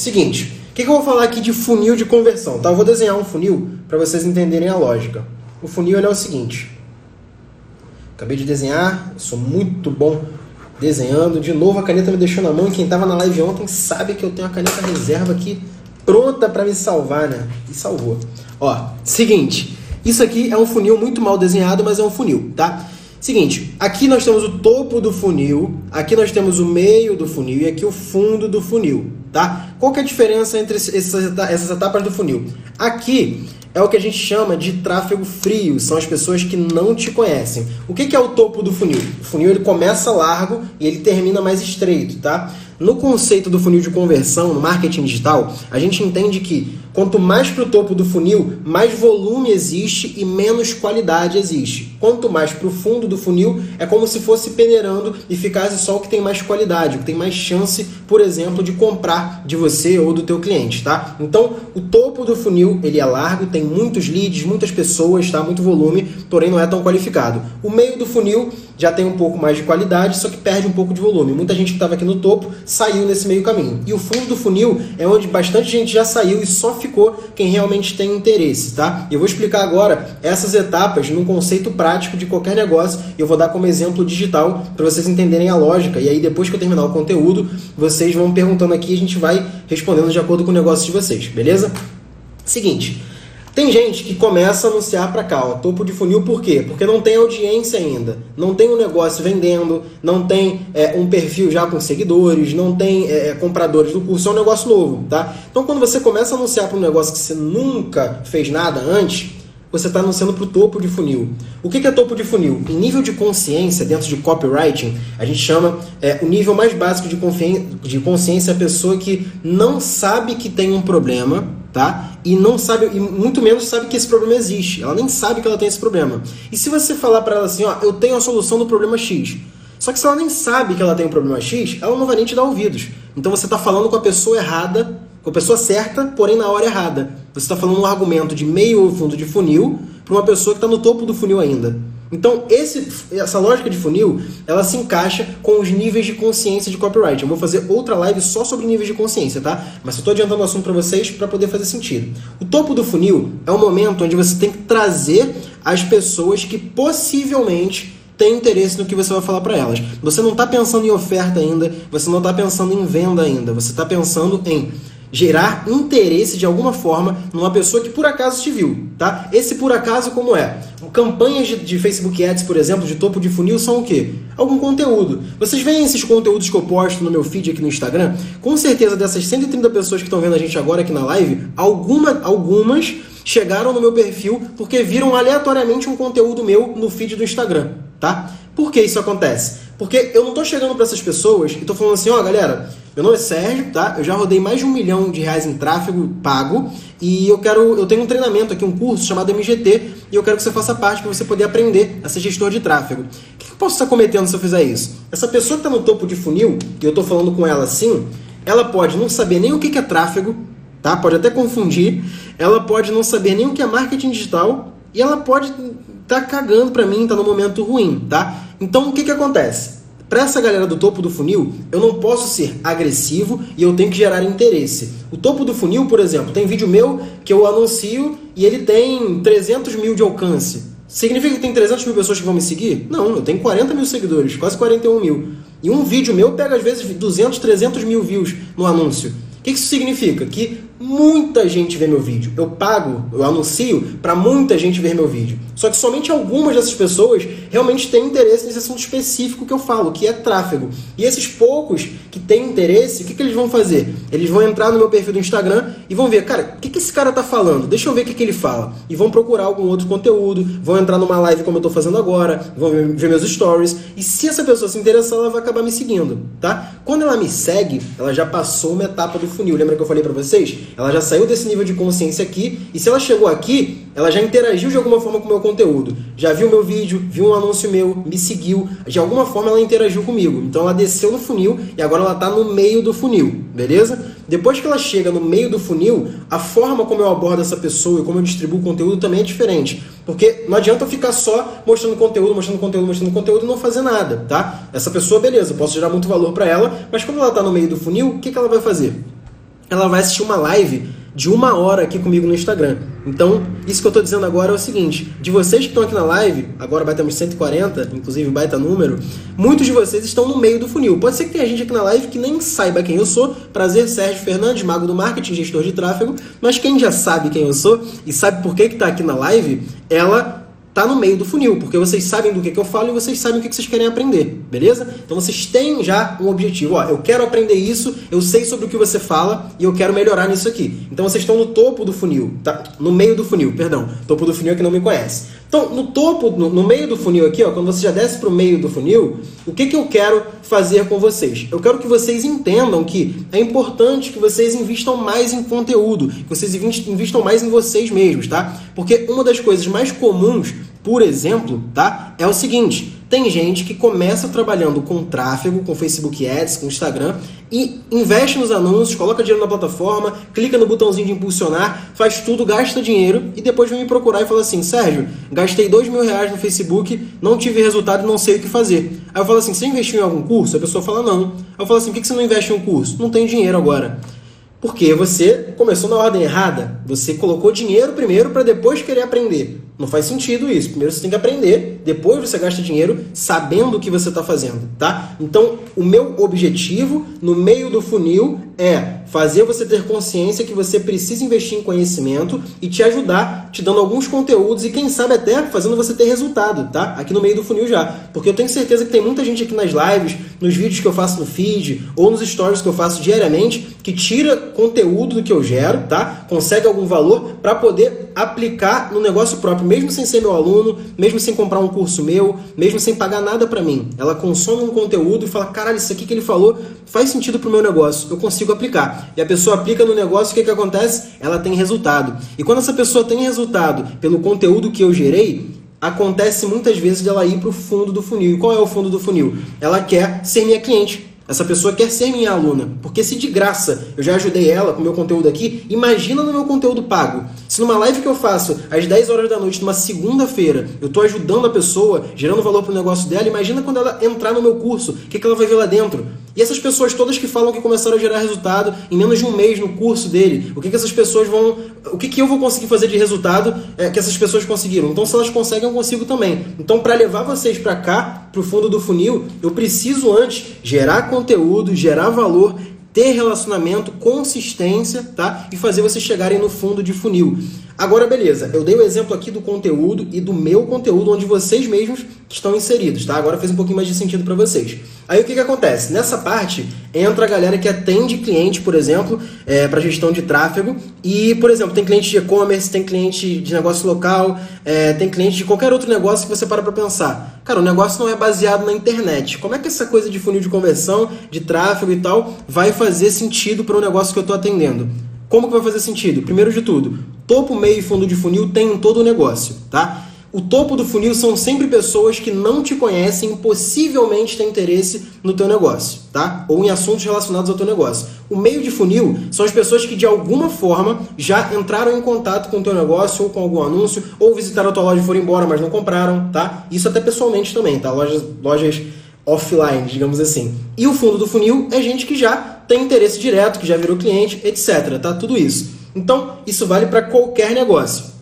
seguinte, o que, que eu vou falar aqui de funil de conversão? Tá? Eu vou desenhar um funil para vocês entenderem a lógica. O funil é o seguinte. Acabei de desenhar, sou muito bom desenhando. De novo, a caneta me deixou na mão. Quem estava na live ontem sabe que eu tenho a caneta reserva aqui pronta para me salvar, né? E salvou. Ó, seguinte, isso aqui é um funil muito mal desenhado, mas é um funil, tá? Seguinte, aqui nós temos o topo do funil, aqui nós temos o meio do funil e aqui o fundo do funil, tá? Qual que é a diferença entre essas etapas do funil? Aqui é o que a gente chama de tráfego frio, são as pessoas que não te conhecem. O que é o topo do funil? O funil ele começa largo e ele termina mais estreito, tá? No conceito do funil de conversão, no marketing digital, a gente entende que quanto mais para o topo do funil, mais volume existe e menos qualidade existe. Quanto mais para o fundo do funil, é como se fosse peneirando e ficasse só o que tem mais qualidade, o que tem mais chance, por exemplo, de comprar de você ou do teu cliente, tá? Então, o topo do funil, ele é largo, tem muitos leads, muitas pessoas, tá? Muito volume, porém não é tão qualificado. O meio do funil já tem um pouco mais de qualidade, só que perde um pouco de volume. Muita gente que estava aqui no topo saiu nesse meio caminho. E o fundo do funil é onde bastante gente já saiu e só ficou quem realmente tem interesse, tá? Eu vou explicar agora essas etapas num conceito prático de qualquer negócio. Eu vou dar como exemplo digital para vocês entenderem a lógica. E aí depois que eu terminar o conteúdo, vocês vão perguntando aqui e a gente vai respondendo de acordo com o negócio de vocês, beleza? Seguinte, tem gente que começa a anunciar para cá, ó, topo de funil, por quê? Porque não tem audiência ainda, não tem um negócio vendendo, não tem é, um perfil já com seguidores, não tem é, é compradores do curso, é um negócio novo, tá? Então quando você começa a anunciar para um negócio que você nunca fez nada antes, você está anunciando para o topo de funil. O que é topo de funil? Em nível de consciência, dentro de copywriting, a gente chama é, o nível mais básico de, de consciência a pessoa que não sabe que tem um problema, tá? E não sabe, e muito menos sabe que esse problema existe. Ela nem sabe que ela tem esse problema. E se você falar para ela assim, ó, eu tenho a solução do problema X. Só que se ela nem sabe que ela tem um problema X, ela não vai nem te dar ouvidos. Então você está falando com a pessoa errada, com a pessoa certa, porém na hora errada. Você está falando um argumento de meio fundo de funil para uma pessoa que está no topo do funil ainda. Então, esse, essa lógica de funil, ela se encaixa com os níveis de consciência de copyright. Eu vou fazer outra live só sobre níveis de consciência, tá? Mas eu estou adiantando o assunto para vocês para poder fazer sentido. O topo do funil é o momento onde você tem que trazer as pessoas que possivelmente têm interesse no que você vai falar para elas. Você não está pensando em oferta ainda, você não está pensando em venda ainda, você está pensando em gerar interesse de alguma forma numa pessoa que por acaso te viu, tá? Esse por acaso como é? Campanhas de, de, Facebook Ads, por exemplo, de topo de funil são o quê? Algum conteúdo. Vocês veem esses conteúdos que eu posto no meu feed aqui no Instagram? Com certeza dessas 130 pessoas que estão vendo a gente agora aqui na live, alguma, algumas chegaram no meu perfil porque viram aleatoriamente um conteúdo meu no feed do Instagram, tá? Por que isso acontece? Porque eu não estou chegando para essas pessoas e estou falando assim, ó, oh, galera, meu nome é Sérgio, tá? Eu já rodei mais de um milhão de reais em tráfego pago e eu quero, eu tenho um treinamento aqui, um curso chamado MGT e eu quero que você faça parte para você poder aprender a ser gestor de tráfego. O que eu posso estar cometendo se eu fizer isso? Essa pessoa que está no topo de funil e eu estou falando com ela assim, ela pode não saber nem o que é tráfego, tá? Pode até confundir. Ela pode não saber nem o que é marketing digital e ela pode tá cagando para mim, tá no momento ruim, tá? Então o que que acontece? Para essa galera do topo do funil, eu não posso ser agressivo e eu tenho que gerar interesse. O topo do funil, por exemplo, tem vídeo meu que eu anuncio e ele tem 300 mil de alcance. Significa que tem 300 mil pessoas que vão me seguir? Não, eu tenho 40 mil seguidores, quase 41 mil. E um vídeo meu pega às vezes 200, 300 mil views no anúncio. O que isso significa? Que muita gente vê meu vídeo. Eu pago, eu anuncio para muita gente ver meu vídeo. Só que somente algumas dessas pessoas realmente têm interesse nesse assunto específico que eu falo, que é tráfego. E esses poucos que têm interesse, o que, que eles vão fazer? Eles vão entrar no meu perfil do Instagram e vão ver, cara, o que, que esse cara tá falando? Deixa eu ver o que, que ele fala. E vão procurar algum outro conteúdo, vão entrar numa live como eu tô fazendo agora, vão ver meus stories. E se essa pessoa se interessar, ela vai acabar me seguindo, tá? Quando ela me segue, ela já passou uma etapa do funil. Lembra que eu falei para vocês? Ela já saiu desse nível de consciência aqui, e se ela chegou aqui, ela já interagiu de alguma forma com o meu conteúdo. Já viu meu vídeo, viu um anúncio meu, me seguiu, de alguma forma ela interagiu comigo. Então ela desceu no funil e agora ela está no meio do funil, beleza? Depois que ela chega no meio do funil, a forma como eu abordo essa pessoa e como eu distribuo o conteúdo também é diferente. Porque não adianta eu ficar só mostrando conteúdo, mostrando conteúdo, mostrando conteúdo e não fazer nada, tá? Essa pessoa, beleza, posso gerar muito valor para ela, mas quando ela está no meio do funil, o que, que ela vai fazer? ela vai assistir uma live de uma hora aqui comigo no Instagram. Então, isso que eu estou dizendo agora é o seguinte: de vocês que estão aqui na live, agora batemos 140, inclusive baita número, muitos de vocês estão no meio do funil. Pode ser que tenha gente aqui na live que nem saiba quem eu sou. Prazer, Sérgio Fernandes, mago do marketing, gestor de tráfego. Mas quem já sabe quem eu sou e sabe por que está aqui na live, ela tá no meio do funil, porque vocês sabem do que, que eu falo e vocês sabem o que, que vocês querem aprender, beleza? Então vocês têm já um objetivo, ó, eu quero aprender isso, eu sei sobre o que você fala e eu quero melhorar nisso aqui. Então vocês estão no topo do funil, tá? No meio do funil, perdão. Topo do funil é que não me conhece. Então, no topo, no, no meio do funil aqui, ó, quando você já desce para o meio do funil, o que, que eu quero fazer com vocês? Eu quero que vocês entendam que é importante que vocês investam mais em conteúdo, que vocês investam mais em vocês mesmos, tá? Porque uma das coisas mais comuns, por exemplo, tá, é o seguinte: tem gente que começa trabalhando com tráfego, com Facebook Ads, com Instagram e investe nos anúncios, coloca dinheiro na plataforma, clica no botãozinho de impulsionar, faz tudo, gasta dinheiro e depois vem me procurar e fala assim: Sérgio, gastei dois mil reais no Facebook, não tive resultado não sei o que fazer. Aí eu falo assim: você investiu em algum curso? A pessoa fala: não. Aí eu falo assim: por que você não investe em um curso? Não tenho dinheiro agora. Porque você começou na ordem errada. Você colocou dinheiro primeiro para depois querer aprender. Não faz sentido isso. Primeiro você tem que aprender, depois você gasta dinheiro sabendo o que você está fazendo, tá? Então, o meu objetivo no meio do funil é fazer você ter consciência que você precisa investir em conhecimento e te ajudar, te dando alguns conteúdos e quem sabe até fazendo você ter resultado, tá? Aqui no meio do funil já. Porque eu tenho certeza que tem muita gente aqui nas lives, nos vídeos que eu faço no feed ou nos stories que eu faço diariamente que tira conteúdo do que eu gero, tá? Consegue algum valor para poder aplicar no negócio próprio, mesmo sem ser meu aluno, mesmo sem comprar um curso meu, mesmo sem pagar nada para mim. Ela consome um conteúdo e fala: "Caralho, isso aqui que ele falou faz sentido pro meu negócio. Eu consigo aplicar". E a pessoa aplica no negócio, o que que acontece? Ela tem resultado. E quando essa pessoa tem resultado pelo conteúdo que eu gerei, acontece muitas vezes dela ir para o fundo do funil. E qual é o fundo do funil? Ela quer ser minha cliente. Essa pessoa quer ser minha aluna, porque se de graça eu já ajudei ela com o meu conteúdo aqui, imagina no meu conteúdo pago. Se numa live que eu faço às 10 horas da noite, numa segunda-feira, eu estou ajudando a pessoa, gerando valor para o negócio dela, imagina quando ela entrar no meu curso, o que, que ela vai ver lá dentro. E essas pessoas todas que falam que começaram a gerar resultado em menos de um mês no curso dele, o que, que essas pessoas vão. O que, que eu vou conseguir fazer de resultado é, que essas pessoas conseguiram? Então, se elas conseguem, eu consigo também. Então, para levar vocês para cá, para o fundo do funil, eu preciso antes gerar conteúdo, gerar valor, ter relacionamento, consistência, tá? E fazer vocês chegarem no fundo de funil. Agora, beleza, eu dei o exemplo aqui do conteúdo e do meu conteúdo, onde vocês mesmos estão inseridos, tá? Agora fez um pouquinho mais de sentido para vocês. Aí o que, que acontece? Nessa parte entra a galera que atende cliente, por exemplo, é, para gestão de tráfego. E, por exemplo, tem cliente de e-commerce, tem cliente de negócio local, é, tem cliente de qualquer outro negócio que você para para pensar. Cara, o negócio não é baseado na internet. Como é que essa coisa de funil de conversão, de tráfego e tal, vai fazer sentido para o negócio que eu estou atendendo? Como que vai fazer sentido? Primeiro de tudo, topo, meio e fundo de funil tem em todo o negócio, tá? O topo do funil são sempre pessoas que não te conhecem possivelmente têm interesse no teu negócio, tá? Ou em assuntos relacionados ao teu negócio. O meio de funil são as pessoas que de alguma forma já entraram em contato com o teu negócio ou com algum anúncio, ou visitaram a tua loja e foram embora, mas não compraram, tá? Isso até pessoalmente também, tá? Lojas, lojas offline, digamos assim. E o fundo do funil é gente que já tem interesse direto, que já virou cliente, etc. Tá tudo isso. Então, isso vale para qualquer negócio.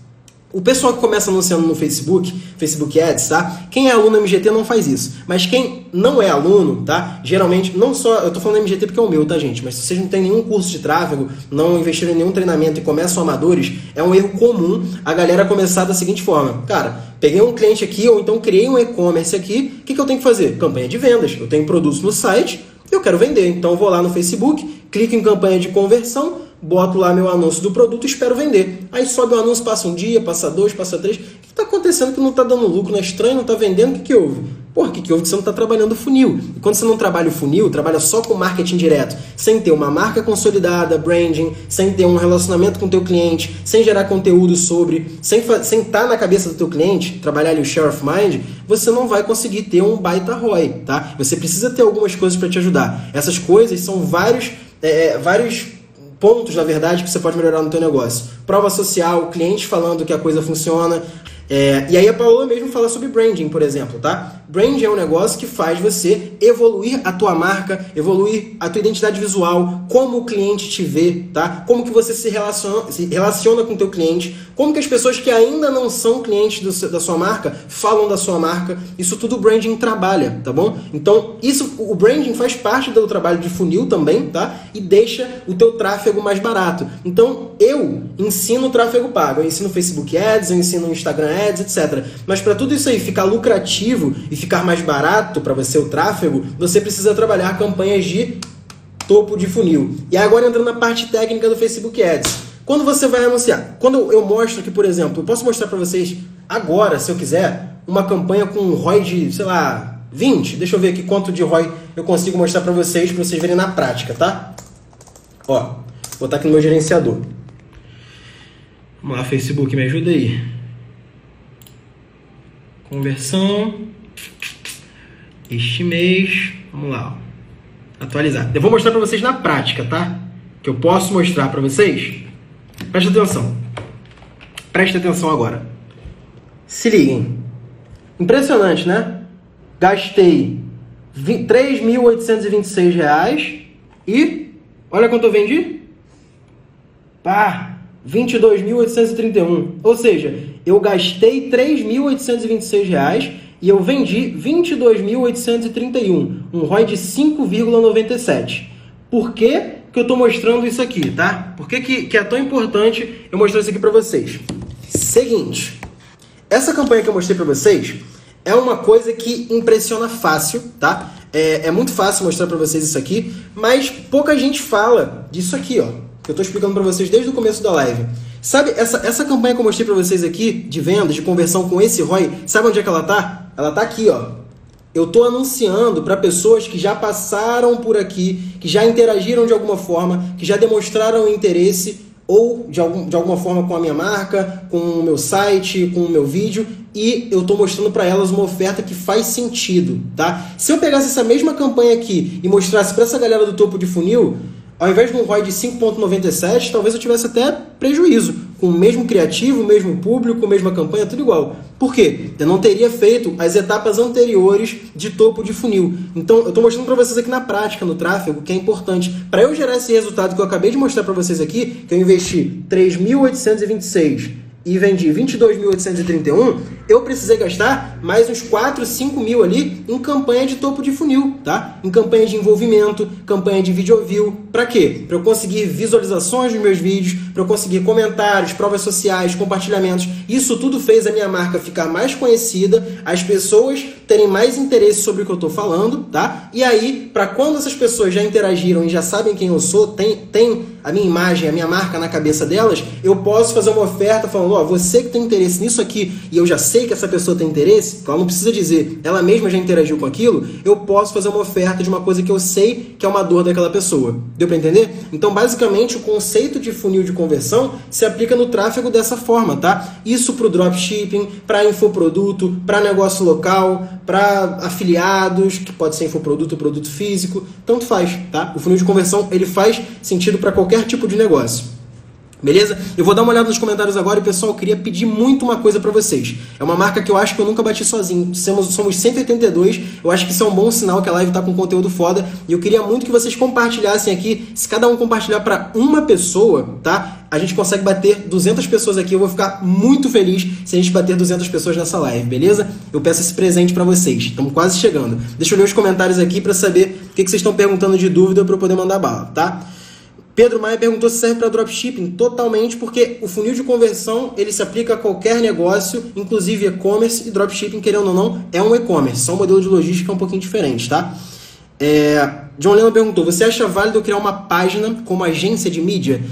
O pessoal que começa anunciando no Facebook, Facebook Ads, tá? Quem é aluno MGT não faz isso. Mas quem não é aluno, tá? Geralmente, não só. Eu tô falando MGT porque é o meu, tá, gente? Mas se vocês não têm nenhum curso de tráfego, não investiram em nenhum treinamento e começam amadores, é um erro comum a galera começar da seguinte forma: Cara, peguei um cliente aqui, ou então criei um e-commerce aqui, o que, que eu tenho que fazer? Campanha de vendas. Eu tenho produtos no site, eu quero vender. Então eu vou lá no Facebook, clico em campanha de conversão boto lá meu anúncio do produto e espero vender. Aí sobe o anúncio, passa um dia, passa dois, passa três. O que está acontecendo que não está dando lucro? Não é estranho, não está vendendo? O que, que houve? Porra, o que, que houve que você não está trabalhando o funil? E quando você não trabalha o funil, trabalha só com marketing direto, sem ter uma marca consolidada, branding, sem ter um relacionamento com o teu cliente, sem gerar conteúdo sobre, sem estar tá na cabeça do teu cliente, trabalhar ali o share of mind, você não vai conseguir ter um baita ROI, tá? Você precisa ter algumas coisas para te ajudar. Essas coisas são vários, é, é vários pontos, na verdade, que você pode melhorar no teu negócio. Prova social, cliente falando que a coisa funciona, É, e aí a Paola mesmo fala sobre branding, por exemplo, tá? Branding é um negócio que faz você evoluir a tua marca, evoluir a tua identidade visual, como o cliente te vê, tá? Como que você se relaciona, se relaciona com o teu cliente, como que as pessoas que ainda não são clientes da sua marca falam da sua marca. Isso tudo o branding trabalha, tá bom? Então, isso o branding faz parte do trabalho de funil também, tá? E deixa o teu tráfego mais barato. Então, eu ensino tráfego pago, eu ensino Facebook Ads, eu ensino Instagram Ads, etc. Mas para tudo isso aí ficar lucrativo e ficar mais barato para você o tráfego, você precisa trabalhar campanhas de topo de funil. E agora entrando na parte técnica do Facebook Ads. Quando você vai anunciar, quando eu mostro aqui, por exemplo, eu posso mostrar para vocês agora, se eu quiser, uma campanha com um ROI de, sei lá, 20. Deixa eu ver aqui quanto de ROI eu consigo mostrar para vocês, para vocês verem na prática, tá? Ó, vou botar aqui no meu gerenciador. Vamos lá, Facebook, me ajuda aí. Conversão. Este mês. Vamos lá. Ó. Atualizar. Eu vou mostrar para vocês na prática, tá? Que eu posso mostrar para vocês. Presta atenção. Presta atenção agora. Se liguem. Impressionante, né? Gastei R$ 3.826 e olha quanto eu vendi. Pá, 22.831. Ou seja, eu gastei 3.826 reais e eu vendi 22.831, um ROI de 5,97. Por que, que eu estou mostrando isso aqui, tá? Por que, que, que é tão importante eu mostrar isso aqui para vocês? Seguinte, essa campanha que eu mostrei para vocês é uma coisa que impressiona fácil, tá? É, é muito fácil mostrar para vocês isso aqui, mas pouca gente fala disso aqui, ó que eu estou explicando para vocês desde o começo da live. Sabe, essa, essa campanha que eu mostrei para vocês aqui, de vendas, de conversão com esse ROI, sabe onde é que ela tá? Ela tá aqui, ó. Eu estou anunciando para pessoas que já passaram por aqui, que já interagiram de alguma forma, que já demonstraram interesse ou de, algum, de alguma forma com a minha marca, com o meu site, com o meu vídeo, e eu estou mostrando para elas uma oferta que faz sentido, tá? Se eu pegasse essa mesma campanha aqui e mostrasse para essa galera do topo de funil, ao invés de um ROI de 5,97, talvez eu tivesse até prejuízo, com o mesmo criativo, o mesmo público, a mesma campanha, tudo igual. Por quê? Eu não teria feito as etapas anteriores de topo de funil. Então, eu estou mostrando para vocês aqui na prática, no tráfego, que é importante. Para eu gerar esse resultado que eu acabei de mostrar para vocês aqui, que eu investi 3.826 e vendi 22.831, eu precisei gastar mais uns 4, 5 mil ali em campanha de topo de funil, tá? Em campanha de envolvimento, campanha de video view. Para quê? Para eu conseguir visualizações dos meus vídeos, para eu conseguir comentários, provas sociais, compartilhamentos. Isso tudo fez a minha marca ficar mais conhecida, as pessoas terem mais interesse sobre o que eu estou falando, tá? E aí, para quando essas pessoas já interagiram e já sabem quem eu sou, tem, tem a minha imagem, a minha marca na cabeça delas, eu posso fazer uma oferta falando, ó, oh, você que tem interesse nisso aqui e eu já sei que essa pessoa tem interesse, ela não precisa dizer, ela mesma já interagiu com aquilo, eu posso fazer uma oferta de uma coisa que eu sei que é uma dor daquela pessoa. Deu para entender? Então, basicamente, o conceito de funil de conversão se aplica no tráfego dessa forma, tá? Isso para o dropshipping, para infoproduto, para negócio local, para afiliados, que pode ser infoproduto produto físico, tanto faz, tá? O funil de conversão ele faz sentido para qualquer tipo de negócio. Beleza? Eu vou dar uma olhada nos comentários agora e, pessoal, eu queria pedir muito uma coisa para vocês. É uma marca que eu acho que eu nunca bati sozinho. Somos, somos 182. Eu acho que isso é um bom sinal que a live tá com conteúdo foda. E eu queria muito que vocês compartilhassem aqui. Se cada um compartilhar para uma pessoa, tá? A gente consegue bater 200 pessoas aqui. Eu vou ficar muito feliz se a gente bater 200 pessoas nessa live, beleza? Eu peço esse presente para vocês. Estamos quase chegando. Deixa eu ler os comentários aqui para saber o que, que vocês estão perguntando de dúvida para eu poder mandar bala, tá? Pedro Maia perguntou se serve para dropshipping. Totalmente, porque o funil de conversão ele se aplica a qualquer negócio, inclusive e-commerce e dropshipping, querendo ou não, é um e-commerce. Só um modelo de logística um pouquinho diferente, tá? É... John Lennon perguntou: você acha válido criar uma página como agência de mídia?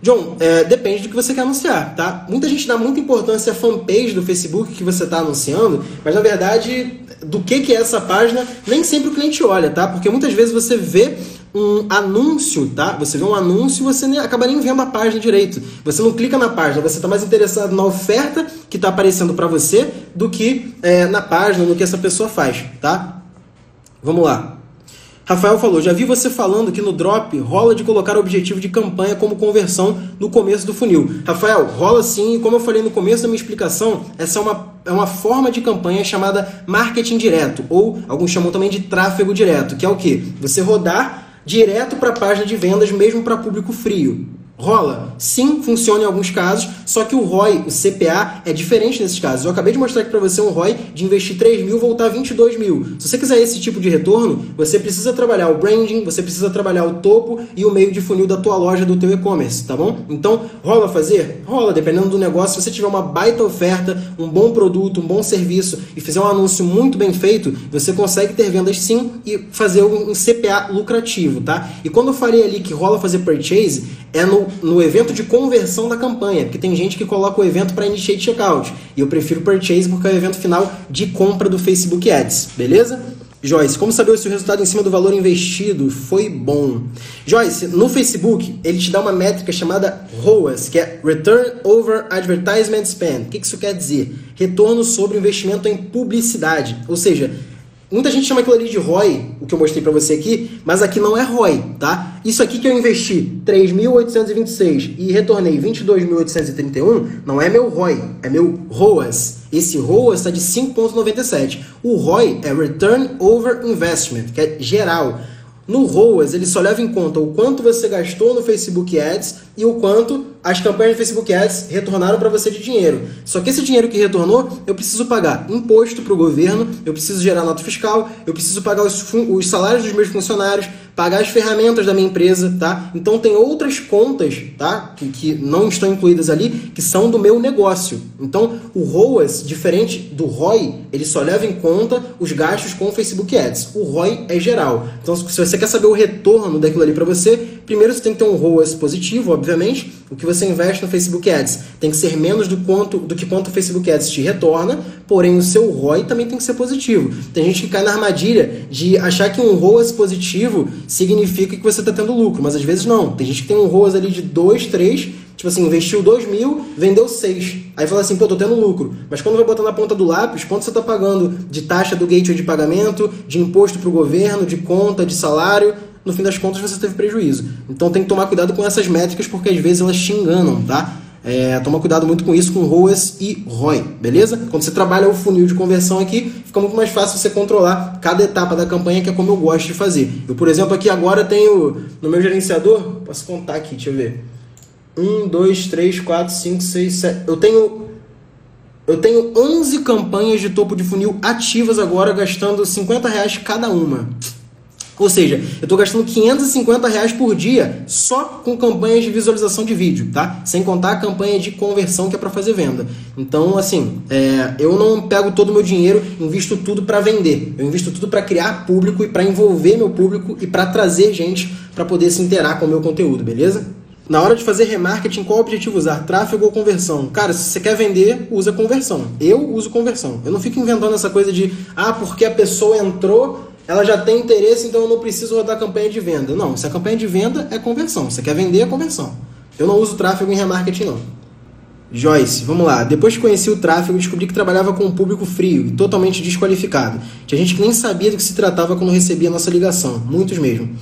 John, é, depende do que você quer anunciar, tá? Muita gente dá muita importância à fanpage do Facebook que você está anunciando, mas na verdade, do que, que é essa página, nem sempre o cliente olha, tá? Porque muitas vezes você vê um anúncio, tá? Você vê um anúncio e você nem, acaba nem vendo a página direito. Você não clica na página, você está mais interessado na oferta que está aparecendo para você do que é, na página, no que essa pessoa faz, tá? Vamos lá. Rafael falou: já vi você falando que no drop rola de colocar objetivo de campanha como conversão no começo do funil. Rafael, rola sim, e como eu falei no começo da minha explicação, essa é uma, é uma forma de campanha chamada marketing direto, ou alguns chamam também de tráfego direto, que é o que? Você rodar direto para a página de vendas, mesmo para público frio. Rola? Sim, funciona em alguns casos, só que o ROI, o CPA, é diferente nesses casos. Eu acabei de mostrar aqui para você um ROI de investir 3 mil voltar 22 mil. Se você quiser esse tipo de retorno, você precisa trabalhar o branding, você precisa trabalhar o topo e o meio de funil da tua loja, do teu e-commerce, tá bom? Então, rola fazer? Rola, dependendo do negócio. Se você tiver uma baita oferta, um bom produto, um bom serviço e fizer um anúncio muito bem feito, você consegue ter vendas sim e fazer um CPA lucrativo, tá? E quando eu falei ali que rola fazer purchase, é no, no evento de conversão da campanha, porque tem gente que coloca o evento para initiate checkout, e eu prefiro purchase porque é o evento final de compra do Facebook Ads, beleza? Joyce, como saber se o resultado em cima do valor investido foi bom? Joyce, no Facebook ele te dá uma métrica chamada ROAS, que é Return Over Advertisement Spend. O que isso quer dizer? Retorno sobre investimento em publicidade. Ou seja, Muita gente chama aquilo ali de ROI, o que eu mostrei para você aqui, mas aqui não é ROI, tá? Isso aqui que eu investi 3.826 e retornei 22.831, não é meu ROI, é meu ROAS. Esse ROAS está de 5.97. O ROI é Return Over Investment, que é geral. No ROAS, ele só leva em conta o quanto você gastou no Facebook Ads e o quanto as campanhas de Facebook Ads retornaram para você de dinheiro. Só que esse dinheiro que retornou, eu preciso pagar imposto para o governo, eu preciso gerar nota fiscal, eu preciso pagar os, os salários dos meus funcionários, pagar as ferramentas da minha empresa, tá? Então tem outras contas, tá? Que, que não estão incluídas ali, que são do meu negócio. Então o ROAS, diferente do ROI, ele só leva em conta os gastos com o Facebook Ads. O ROI é geral. Então se você quer saber o retorno daquilo ali para você, primeiro você tem que ter um ROAS positivo, obviamente. O que você investe no Facebook Ads tem que ser menos do, quanto, do que quanto o Facebook Ads te retorna, porém o seu ROI também tem que ser positivo. Tem gente que cai na armadilha de achar que um ROAS positivo significa que você está tendo lucro, mas às vezes não. Tem gente que tem um ROAS ali de 2, 3, tipo assim, investiu 2 mil, vendeu 6. Aí fala assim, pô, tô tendo lucro. Mas quando vai botar na ponta do lápis, quanto você está pagando de taxa do gateway de pagamento, de imposto para o governo, de conta, de salário, no fim das contas você teve prejuízo. Então tem que tomar cuidado com essas métricas, porque às vezes elas te enganam, tá? É, toma cuidado muito com isso, com ROAS e ROI, beleza? Quando você trabalha o funil de conversão aqui, fica muito mais fácil você controlar cada etapa da campanha, que é como eu gosto de fazer. Eu, por exemplo, aqui agora tenho no meu gerenciador, posso contar aqui, deixa eu ver. 1, 2, 3, 4, 5, 6, 7. Eu tenho. Eu tenho 11 campanhas de topo de funil ativas agora, gastando 50 reais cada uma. Ou seja, eu estou gastando 550 reais por dia só com campanhas de visualização de vídeo, tá? Sem contar a campanha de conversão que é para fazer venda. Então, assim, é, eu não pego todo o meu dinheiro, invisto tudo para vender. Eu invisto tudo para criar público e para envolver meu público e para trazer gente para poder se interar com o meu conteúdo, beleza? Na hora de fazer remarketing, qual objetivo usar? Tráfego ou conversão? Cara, se você quer vender, usa conversão. Eu uso conversão. Eu não fico inventando essa coisa de, ah, porque a pessoa entrou ela já tem interesse, então eu não preciso rodar campanha de venda. Não, se a campanha de venda é conversão. Você quer vender, é conversão. Eu não uso tráfego em remarketing, não. Joyce, vamos lá. Depois que conheci o tráfego, descobri que trabalhava com um público frio e totalmente desqualificado. Tinha gente que nem sabia do que se tratava quando recebia a nossa ligação. Muitos mesmo.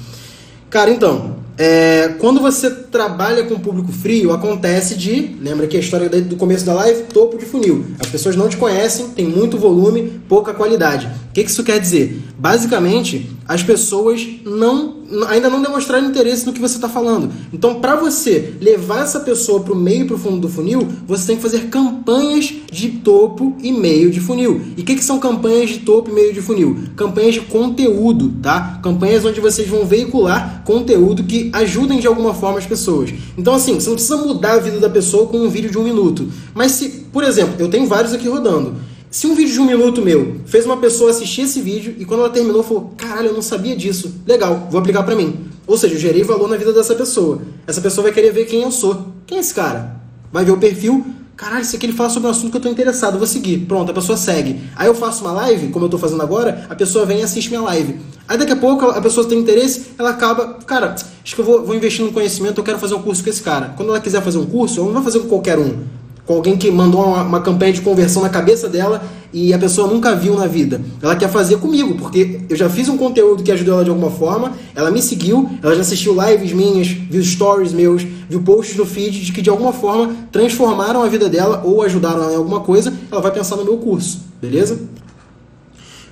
Cara, então, é, quando você trabalha com público frio, acontece de. Lembra que a história do começo da live? Topo de funil. As pessoas não te conhecem, tem muito volume, pouca qualidade. O que isso quer dizer? Basicamente, as pessoas não ainda não demonstraram interesse no que você está falando. Então, para você levar essa pessoa para o meio e para o fundo do funil, você tem que fazer campanhas de topo e meio de funil. E o que, que são campanhas de topo e meio de funil? Campanhas de conteúdo, tá? Campanhas onde vocês vão veicular conteúdo que ajudem de alguma forma as pessoas. Então, assim, você não precisa mudar a vida da pessoa com um vídeo de um minuto. Mas se, por exemplo, eu tenho vários aqui rodando. Se um vídeo de um minuto meu fez uma pessoa assistir esse vídeo e quando ela terminou falou: caralho, eu não sabia disso, legal, vou aplicar para mim. Ou seja, eu gerei valor na vida dessa pessoa. Essa pessoa vai querer ver quem eu sou. Quem é esse cara? Vai ver o perfil. Caralho, isso aqui ele fala sobre um assunto que eu tô interessado, vou seguir. Pronto, a pessoa segue. Aí eu faço uma live, como eu tô fazendo agora, a pessoa vem e assiste minha live. Aí daqui a pouco a pessoa tem interesse, ela acaba, cara, acho que eu vou, vou investir no conhecimento, eu quero fazer um curso com esse cara. Quando ela quiser fazer um curso, ela não vai fazer com qualquer um com alguém que mandou uma, uma, campanha de conversão na cabeça dela e a pessoa nunca viu na vida. Ela quer fazer comigo, porque eu já fiz um conteúdo que ajudou ela de alguma forma, ela me seguiu, ela já assistiu lives minhas, viu stories meus, viu posts no feed de que de alguma forma transformaram a vida dela ou ajudaram ela em alguma coisa, ela vai pensar no meu curso, beleza?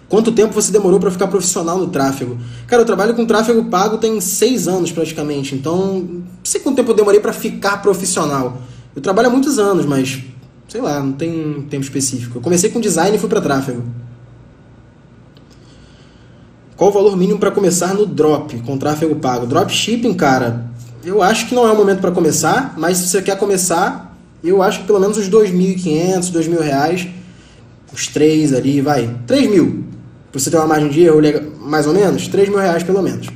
Quanto tempo você demorou para ficar profissional no tráfego? Cara, eu trabalho com tráfego pago tem seis anos praticamente, então não sei quanto tempo eu demorei para ficar profissional. Eu trabalho há muitos anos, mas sei lá, não tem tempo específico. Eu comecei com design e fui para tráfego. Qual o valor mínimo para começar no drop com tráfego pago? Dropshipping, cara, eu acho que não é o momento para começar, mas se você quer começar, eu acho que pelo menos uns 2.500, 2.000 reais, os três ali, vai, 3 mil Pra você ter uma margem de erro mais ou menos, 3 mil reais pelo menos.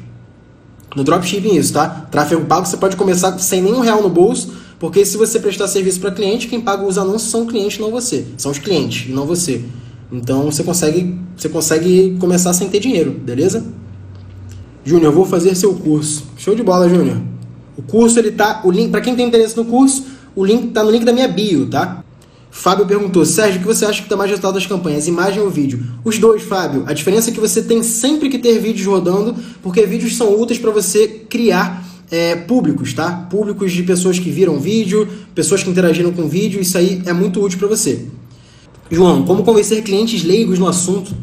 No dropshipping isso, tá? Tráfego pago você pode começar sem nenhum real no bolso, porque se você prestar serviço para cliente, quem paga os anúncios são clientes, não você. São os clientes não você. Então você consegue, você consegue começar sem ter dinheiro, beleza? Júnior, vou fazer seu curso. Show de bola, Júnior. O curso ele tá, o link para quem tem interesse no curso, o link tá no link da minha bio, tá? Fábio perguntou, Sérgio, o que você acha que dá mais resultado das campanhas, imagem ou vídeo? Os dois, Fábio. A diferença é que você tem sempre que ter vídeos rodando, porque vídeos são úteis para você criar é, públicos, tá? Públicos de pessoas que viram vídeo, pessoas que interagiram com vídeo, isso aí é muito útil para você. João, como convencer clientes leigos no assunto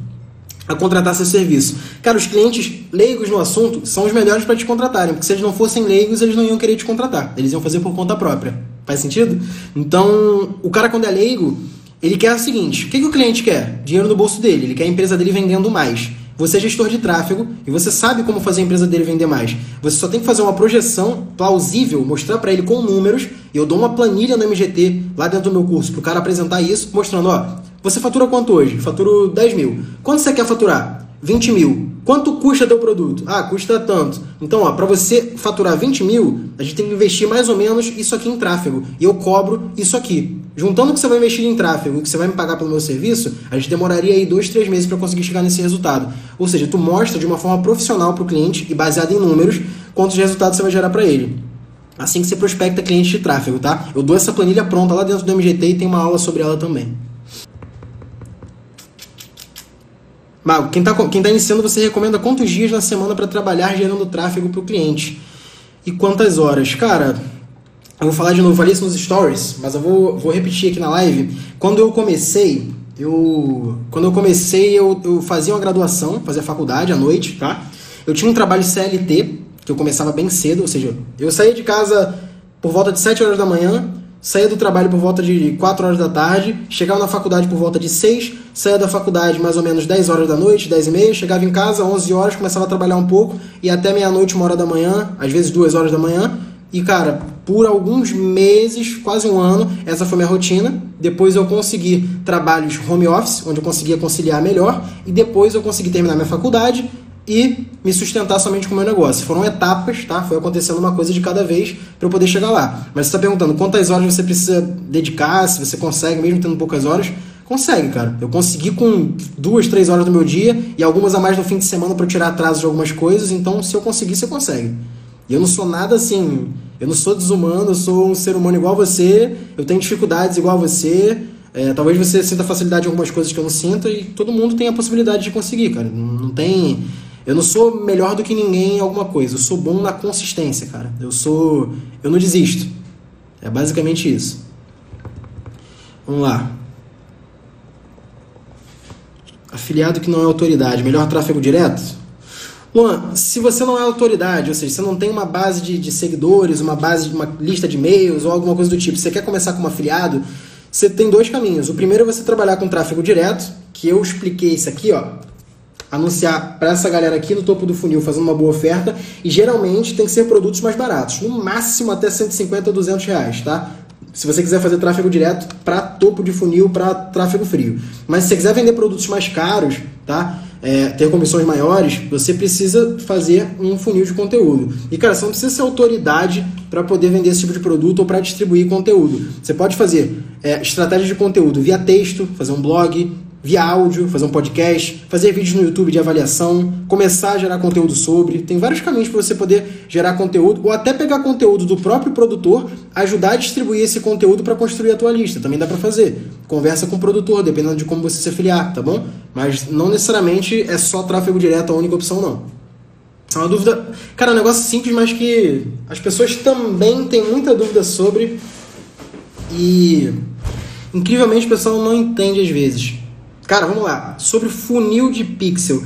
a contratar seu serviço? Cara, os clientes leigos no assunto são os melhores para te contratarem, porque se eles não fossem leigos, eles não iam querer te contratar, eles iam fazer por conta própria. Faz sentido? Então, o cara quando é leigo, ele quer o seguinte: o que, que o cliente quer? Dinheiro no bolso dele, ele quer a empresa dele vendendo mais. Você é gestor de tráfego e você sabe como fazer a empresa dele vender mais. Você só tem que fazer uma projeção plausível, mostrar para ele com números. E eu dou uma planilha no MGT lá dentro do meu curso para o cara apresentar isso, mostrando: ó, você fatura quanto hoje? Faturo 10 mil. Quanto você quer faturar? 20 mil. Quanto custa teu produto? Ah, custa tanto. Então, ó, para você faturar 20 mil, a gente tem que investir mais ou menos isso aqui em tráfego. E eu cobro isso aqui. Juntando o que você vai investir em tráfego e o que você vai me pagar pelo meu serviço, a gente demoraria aí dois, três meses para conseguir chegar nesse resultado. Ou seja, tu mostra de uma forma profissional para o cliente e baseado em números quantos resultados você vai gerar para ele. Assim que você prospecta cliente de tráfego, tá? Eu dou essa planilha pronta lá dentro do MGT e tem uma aula sobre ela também. Mago, quem está quem tá iniciando, você recomenda quantos dias na semana para trabalhar gerando tráfego para o cliente? E quantas horas? Cara, eu vou falar de novo, falei isso nos stories, mas eu vou, vou repetir aqui na live. Quando eu comecei, eu quando eu comecei, eu, eu fazia uma graduação, fazia faculdade à noite, tá? Eu tinha um trabalho CLT, que eu começava bem cedo, ou seja, eu saía de casa por volta de 7 horas da manhã, saía do trabalho por volta de 4 horas da tarde, chegava na faculdade por volta de 6, saía da faculdade mais ou menos 10 horas da noite, 10 e meia, chegava em casa 11 horas, começava a trabalhar um pouco e até meia-noite, uma hora da manhã, às vezes 2 horas da manhã. E cara, por alguns meses, quase um ano, essa foi minha rotina. Depois eu consegui trabalhos home office, onde eu conseguia conciliar melhor, e depois eu consegui terminar minha faculdade e me sustentar somente com o meu negócio. Foram etapas, tá? Foi acontecendo uma coisa de cada vez para eu poder chegar lá. Mas você está perguntando quantas horas você precisa dedicar, se você consegue, mesmo tendo poucas horas. Consegue, cara. Eu consegui com duas, três horas do meu dia e algumas a mais no fim de semana para tirar atraso de algumas coisas. Então, se eu conseguir, você consegue. E eu não sou nada assim. Eu não sou desumano, eu sou um ser humano igual a você. Eu tenho dificuldades igual a você. É, talvez você sinta facilidade em algumas coisas que eu não sinto e todo mundo tem a possibilidade de conseguir, cara. Não, não tem eu não sou melhor do que ninguém em alguma coisa. Eu sou bom na consistência, cara. Eu sou. Eu não desisto. É basicamente isso. Vamos lá. Afiliado que não é autoridade. Melhor tráfego direto? Luan, se você não é autoridade, ou seja, você não tem uma base de, de seguidores, uma base de uma lista de e-mails ou alguma coisa do tipo, você quer começar como afiliado, você tem dois caminhos. O primeiro é você trabalhar com tráfego direto, que eu expliquei isso aqui, ó anunciar para essa galera aqui no topo do funil fazendo uma boa oferta e geralmente tem que ser produtos mais baratos, no máximo até 150 a 200 reais, tá? Se você quiser fazer tráfego direto para topo de funil, para tráfego frio. Mas se você quiser vender produtos mais caros, tá? É, ter comissões maiores, você precisa fazer um funil de conteúdo. E cara, você não precisa ser autoridade para poder vender esse tipo de produto ou para distribuir conteúdo. Você pode fazer é, estratégia de conteúdo via texto, fazer um blog, via áudio, fazer um podcast, fazer vídeos no YouTube de avaliação, começar a gerar conteúdo sobre. Tem vários caminhos para você poder gerar conteúdo ou até pegar conteúdo do próprio produtor, ajudar a distribuir esse conteúdo para construir a tua lista. Também dá para fazer. Conversa com o produtor, dependendo de como você se afiliar, tá bom? Mas não necessariamente é só tráfego direto a única opção, não. É uma dúvida. Cara, é um negócio simples, mas que as pessoas também têm muita dúvida sobre. E. Incrivelmente o pessoal não entende às vezes. Cara, vamos lá. Sobre funil de pixel.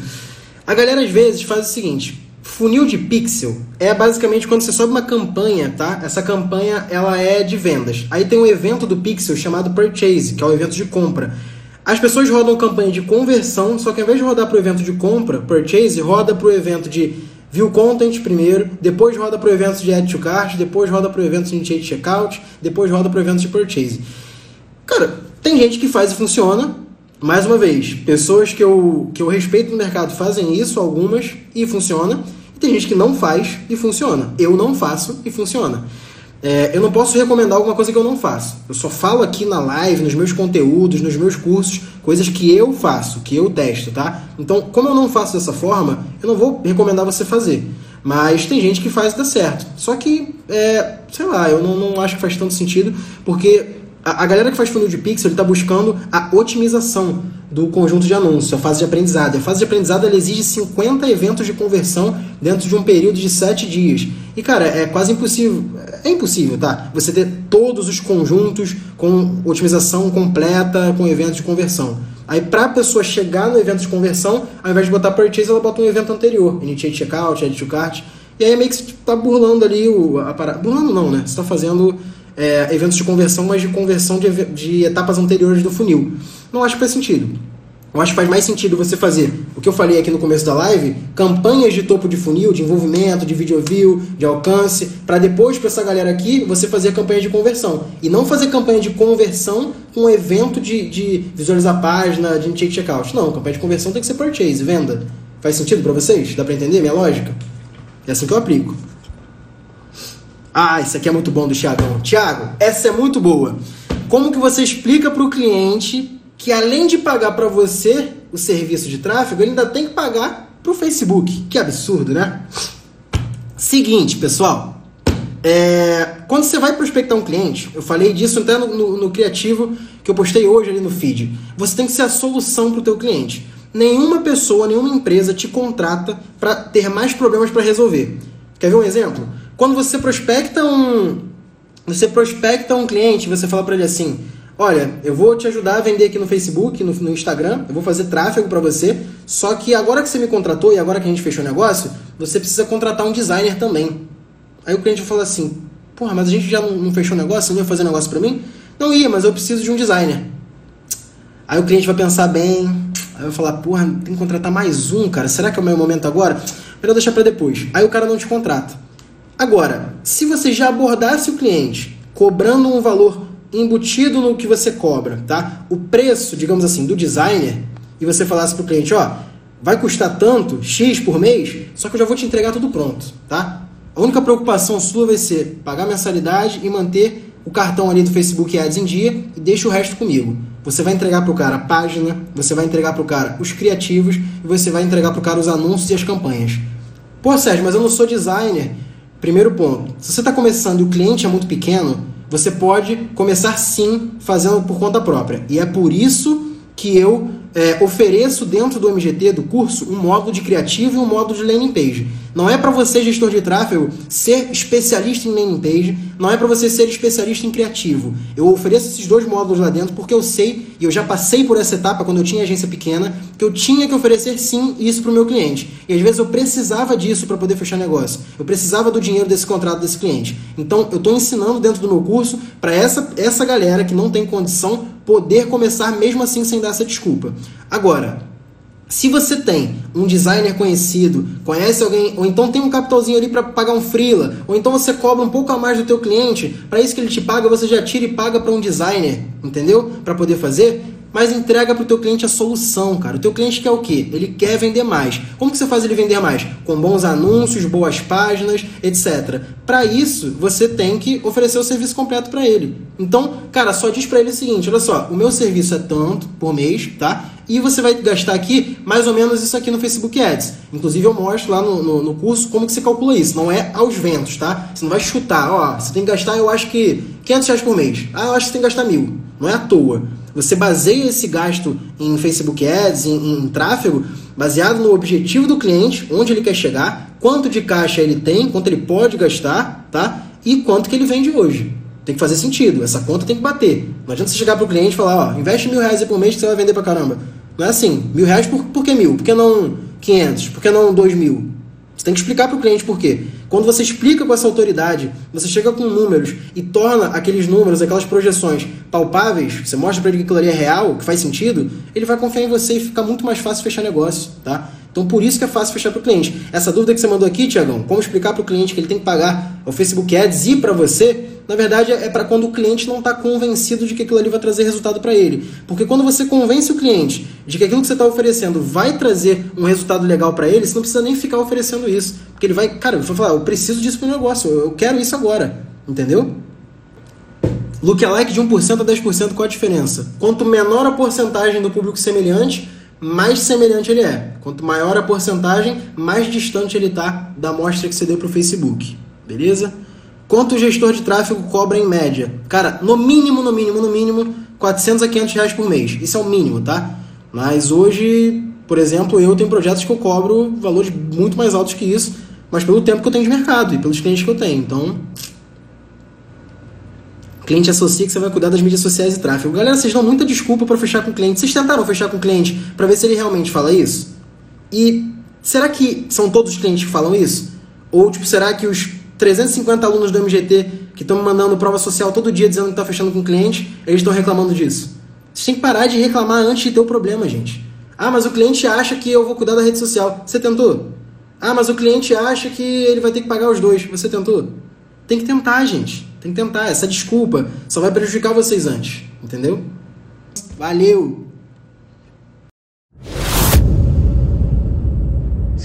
A galera às vezes faz o seguinte: funil de pixel é basicamente quando você sobe uma campanha, tá? Essa campanha ela é de vendas. Aí tem um evento do pixel chamado purchase, que é o evento de compra. As pessoas rodam campanha de conversão, só que ao invés de rodar para o evento de compra, purchase, roda para o evento de view content primeiro, depois roda para o evento de add to cart, depois roda para o evento de initiate checkout, depois roda para o evento de purchase. Cara, tem gente que faz e funciona, mais uma vez, pessoas que eu, que eu respeito no mercado fazem isso, algumas, e funciona. E tem gente que não faz e funciona. Eu não faço e funciona. É, eu não posso recomendar alguma coisa que eu não faço. Eu só falo aqui na live, nos meus conteúdos, nos meus cursos, coisas que eu faço, que eu testo, tá? Então, como eu não faço dessa forma, eu não vou recomendar você fazer. Mas tem gente que faz e dá certo. Só que, é, sei lá, eu não, não acho que faz tanto sentido, porque a, galera que faz funil de pixel está buscando a otimização do conjunto de anúncios, a fase de aprendizado. A fase de aprendizado ela exige 50 eventos de conversão dentro de um período de 7 dias. E, cara, é quase impossível. É impossível, tá? Você ter todos os conjuntos com otimização completa, com eventos de conversão. Aí, para a pessoa chegar no evento de conversão, ao invés de botar purchase, ela bota um evento anterior. Initiate checkout, add to cart. E aí, meio que você tá burlando ali o, a parada. Burlando não, né? Você está fazendo é, eventos de conversão, mas de conversão de, de etapas anteriores do funil. Não acho que faz sentido. Eu acho que faz mais sentido você fazer o que eu falei aqui no começo da live, campanhas de topo de funil, de envolvimento, de video view, de alcance, para depois para essa galera aqui você fazer campanha de conversão. E não fazer campanha de conversão com evento de, de visualizar a página, de initiate checkout. Não, campanha de conversão tem que ser purchase, venda. Faz sentido para vocês? Dá para entender minha lógica? É assim que eu aplico. Ah, isso aqui é muito bom do Thiagão. Thiago, essa é muito boa. Como que você explica para o cliente que além de pagar para você o serviço de tráfego, ele ainda tem que pagar para o Facebook? Que absurdo, né? Seguinte, pessoal. É, quando você vai prospectar um cliente, eu falei disso até no, no, no, criativo que eu postei hoje ali no feed. Você tem que ser a solução para o teu cliente. Nenhuma pessoa, nenhuma empresa te contrata para ter mais problemas para resolver. Quer ver um exemplo? Quando você prospecta um você prospecta um cliente, você fala para ele assim: "Olha, eu vou te ajudar a vender aqui no Facebook, no, no Instagram, eu vou fazer tráfego para você, só que agora que você me contratou e agora que a gente fechou o negócio, você precisa contratar um designer também". Aí o cliente fala assim: "Porra, mas a gente já não, fechou o negócio, não ia fazer negócio para mim?" "Não ia, mas eu preciso de um designer". Aí o cliente vai pensar bem, aí vai falar: "Porra, tem que contratar mais um, cara. Será que é o meu momento agora?" Melhor deixar para depois. Aí o cara não te contrata. Agora, se você já abordasse o cliente cobrando um valor embutido no que você cobra, tá? O preço, digamos assim, do designer, e você falasse para o cliente, ó, vai custar tanto, X por mês, só que eu já vou te entregar tudo pronto, tá? A única preocupação sua vai ser pagar mensalidade e manter o cartão ali do Facebook Ads em dia e deixa o resto comigo. Você vai entregar para o cara a página, você vai entregar para o cara os criativos e você vai entregar para o cara os anúncios e as campanhas. Pô, Sérgio, mas eu não sou designer. Primeiro ponto: se você está começando e o cliente é muito pequeno, você pode começar sim fazendo por conta própria. E é por isso que eu é, ofereço dentro do MGT, do curso, um módulo de criativo e um módulo de landing page. Não é para você, gestor de tráfego, ser especialista em landing page, não é para você ser especialista em criativo. Eu ofereço esses dois módulos lá dentro porque eu sei, e eu já passei por essa etapa quando eu tinha agência pequena, que eu tinha que oferecer sim isso para o meu cliente. E às vezes eu precisava disso para poder fechar negócio. Eu precisava do dinheiro desse contrato desse cliente. Então eu estou ensinando dentro do meu curso para essa, essa galera que não tem condição poder começar mesmo assim sem dar essa desculpa. Agora, se você tem um designer conhecido, conhece alguém, ou então tem um capitalzinho ali para pagar um freela, ou então você cobra um pouco a mais do teu cliente, para isso que ele te paga, você já tira e paga para um designer, entendeu? Para poder fazer, mas entrega para o teu cliente a solução, cara. O teu cliente quer o quê? Ele quer vender mais. Como que você faz ele vender mais? Com bons anúncios, boas páginas, etc. Para isso, você tem que oferecer o serviço completo para ele. Então, cara, só diz para ele o seguinte, olha só, o meu serviço é tanto por mês, tá? e você vai gastar aqui mais ou menos isso aqui no Facebook Ads. Inclusive eu mostro lá no, no, no curso como que você calcula isso. Não é aos ventos, tá? Você não vai chutar, ó, você tem que gastar, eu acho que 500 reais por mês. Ah, eu acho que você tem que gastar mil. Não é à toa. Você baseia esse gasto em Facebook Ads, em, em tráfego, baseado no objetivo do cliente, onde ele quer chegar, quanto de caixa ele tem, quanto ele pode gastar, tá? E quanto que ele vende hoje. Tem que fazer sentido, essa conta tem que bater. Não adianta você chegar para o cliente e falar, ó, investe mil reais por mês que você vai vender para caramba. Não é assim, mil reais por, por que mil? Por que não 500? Por que não dois mil? Tem que explicar para o cliente por quê. Quando você explica com essa autoridade, você chega com números e torna aqueles números, aquelas projeções palpáveis, você mostra para ele que aquilo ali é real, que faz sentido, ele vai confiar em você e fica muito mais fácil fechar negócio, tá? Então por isso que é fácil fechar para o cliente. Essa dúvida que você mandou aqui, Tiagão, como explicar para o cliente que ele tem que pagar o Facebook Ads e para você, na verdade é para quando o cliente não está convencido de que aquilo ali vai trazer resultado para ele. Porque quando você convence o cliente de que aquilo que você está oferecendo vai trazer um resultado legal para ele, você não precisa nem ficar oferecendo isso. Porque ele vai, cara, ele vai falar, eu preciso disso para o negócio, eu quero isso agora. Entendeu? Lookalike de 1% a 10%, qual a diferença? Quanto menor a porcentagem do público semelhante, mais semelhante ele é. Quanto maior a porcentagem, mais distante ele está da amostra que você deu para o Facebook. Beleza? Quanto o gestor de tráfego cobra em média? Cara, no mínimo, no mínimo, no mínimo, 400 a 500 reais por mês. Isso é o mínimo, tá? Mas hoje, por exemplo, eu tenho projetos que eu cobro valores muito mais altos que isso, mas pelo tempo que eu tenho de mercado e pelos clientes que eu tenho. Então, cliente associa que você vai cuidar das mídias sociais e tráfego. Galera, vocês dão muita desculpa para fechar com o cliente. Vocês tentaram fechar com o cliente para ver se ele realmente fala isso? E será que são todos os clientes que falam isso? Ou tipo, será que os 350 alunos do MGT que estão me mandando prova social todo dia dizendo que está fechando com cliente, eles estão reclamando disso? Vocês têm que parar de reclamar antes de ter o problema, gente. Ah, mas o cliente acha que eu vou cuidar da rede social. Você tentou? Ah, mas o cliente acha que ele vai ter que pagar os dois. Você tentou? Tem que tentar, gente. Tem que tentar. Essa desculpa só vai prejudicar vocês antes. Entendeu? Valeu!